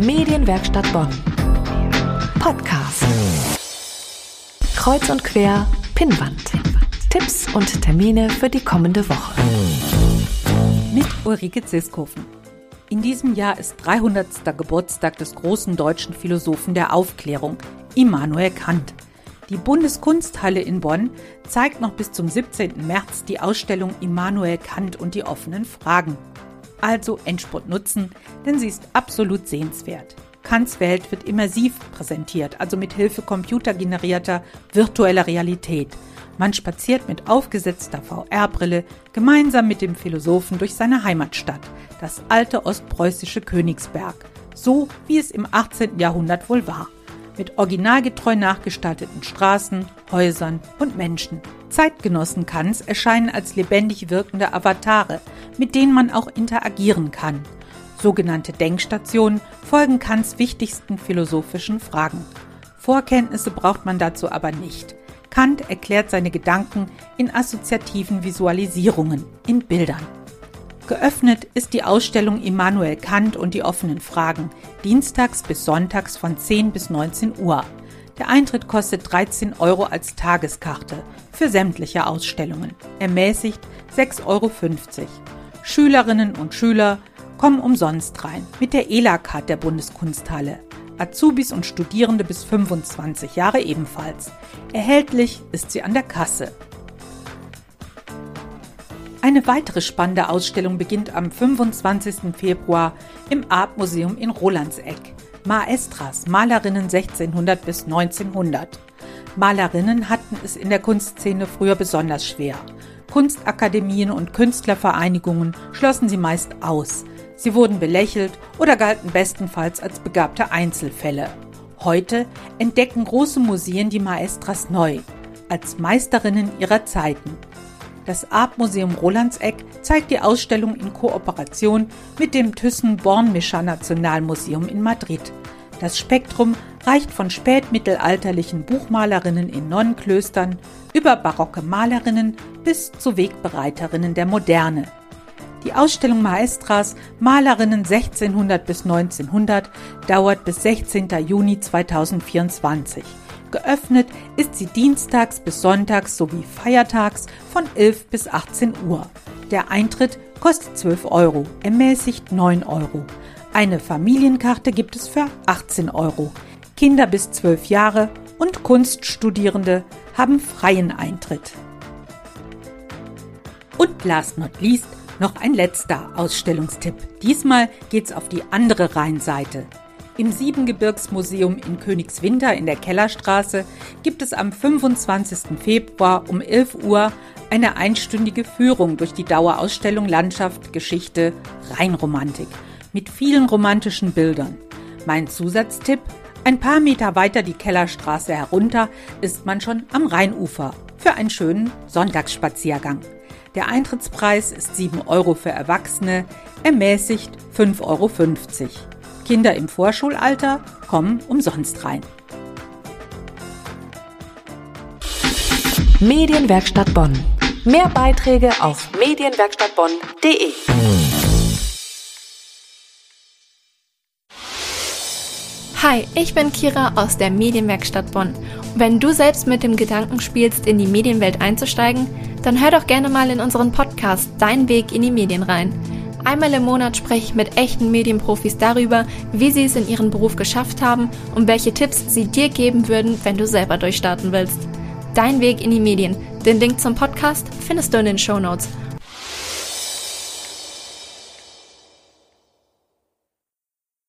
Medienwerkstatt Bonn. Podcast. Kreuz und quer, Pinnwand. Tipps und Termine für die kommende Woche. Mit Ulrike Ziskofen. In diesem Jahr ist 300. Geburtstag des großen deutschen Philosophen der Aufklärung, Immanuel Kant. Die Bundeskunsthalle in Bonn zeigt noch bis zum 17. März die Ausstellung Immanuel Kant und die offenen Fragen. Also Endspurt nutzen, denn sie ist absolut sehenswert. Kants Welt wird immersiv präsentiert, also mit Hilfe computergenerierter virtueller Realität. Man spaziert mit aufgesetzter VR-Brille gemeinsam mit dem Philosophen durch seine Heimatstadt, das alte ostpreußische Königsberg, so wie es im 18. Jahrhundert wohl war mit originalgetreu nachgestalteten Straßen, Häusern und Menschen. Zeitgenossen Kants erscheinen als lebendig wirkende Avatare, mit denen man auch interagieren kann. Sogenannte Denkstationen folgen Kants wichtigsten philosophischen Fragen. Vorkenntnisse braucht man dazu aber nicht. Kant erklärt seine Gedanken in assoziativen Visualisierungen, in Bildern. Geöffnet ist die Ausstellung Immanuel Kant und die offenen Fragen, dienstags bis sonntags von 10 bis 19 Uhr. Der Eintritt kostet 13 Euro als Tageskarte für sämtliche Ausstellungen, ermäßigt 6,50 Euro. Schülerinnen und Schüler kommen umsonst rein mit der ELA-Card der Bundeskunsthalle. Azubis und Studierende bis 25 Jahre ebenfalls. Erhältlich ist sie an der Kasse. Eine weitere spannende Ausstellung beginnt am 25. Februar im Artmuseum in Rolandseck. Maestras, Malerinnen 1600 bis 1900. Malerinnen hatten es in der Kunstszene früher besonders schwer. Kunstakademien und Künstlervereinigungen schlossen sie meist aus. Sie wurden belächelt oder galten bestenfalls als begabte Einzelfälle. Heute entdecken große Museen die Maestras neu, als Meisterinnen ihrer Zeiten. Das Artmuseum Rolandseck zeigt die Ausstellung in Kooperation mit dem Thyssen-Bornmischer Nationalmuseum in Madrid. Das Spektrum reicht von spätmittelalterlichen Buchmalerinnen in Nonnenklöstern über barocke Malerinnen bis zu Wegbereiterinnen der Moderne. Die Ausstellung Maestras Malerinnen 1600 bis 1900 dauert bis 16. Juni 2024. Geöffnet ist sie dienstags bis sonntags sowie feiertags von 11 bis 18 Uhr. Der Eintritt kostet 12 Euro, ermäßigt 9 Euro. Eine Familienkarte gibt es für 18 Euro. Kinder bis 12 Jahre und Kunststudierende haben freien Eintritt. Und last not least noch ein letzter Ausstellungstipp. Diesmal geht's auf die andere Rheinseite. Im Siebengebirgsmuseum in Königswinter in der Kellerstraße gibt es am 25. Februar um 11 Uhr eine einstündige Führung durch die Dauerausstellung Landschaft, Geschichte, Rheinromantik mit vielen romantischen Bildern. Mein Zusatztipp, ein paar Meter weiter die Kellerstraße herunter ist man schon am Rheinufer für einen schönen Sonntagsspaziergang. Der Eintrittspreis ist 7 Euro für Erwachsene, ermäßigt 5,50 Euro. Kinder im Vorschulalter kommen umsonst rein. Medienwerkstatt Bonn. Mehr Beiträge auf medienwerkstattbonn.de. Hi, ich bin Kira aus der Medienwerkstatt Bonn. Wenn du selbst mit dem Gedanken spielst, in die Medienwelt einzusteigen, dann hör doch gerne mal in unseren Podcast Dein Weg in die Medien rein. Einmal im Monat spreche ich mit echten Medienprofis darüber, wie sie es in ihrem Beruf geschafft haben und welche Tipps sie dir geben würden, wenn du selber durchstarten willst. Dein Weg in die Medien. Den Link zum Podcast findest du in den Show Notes.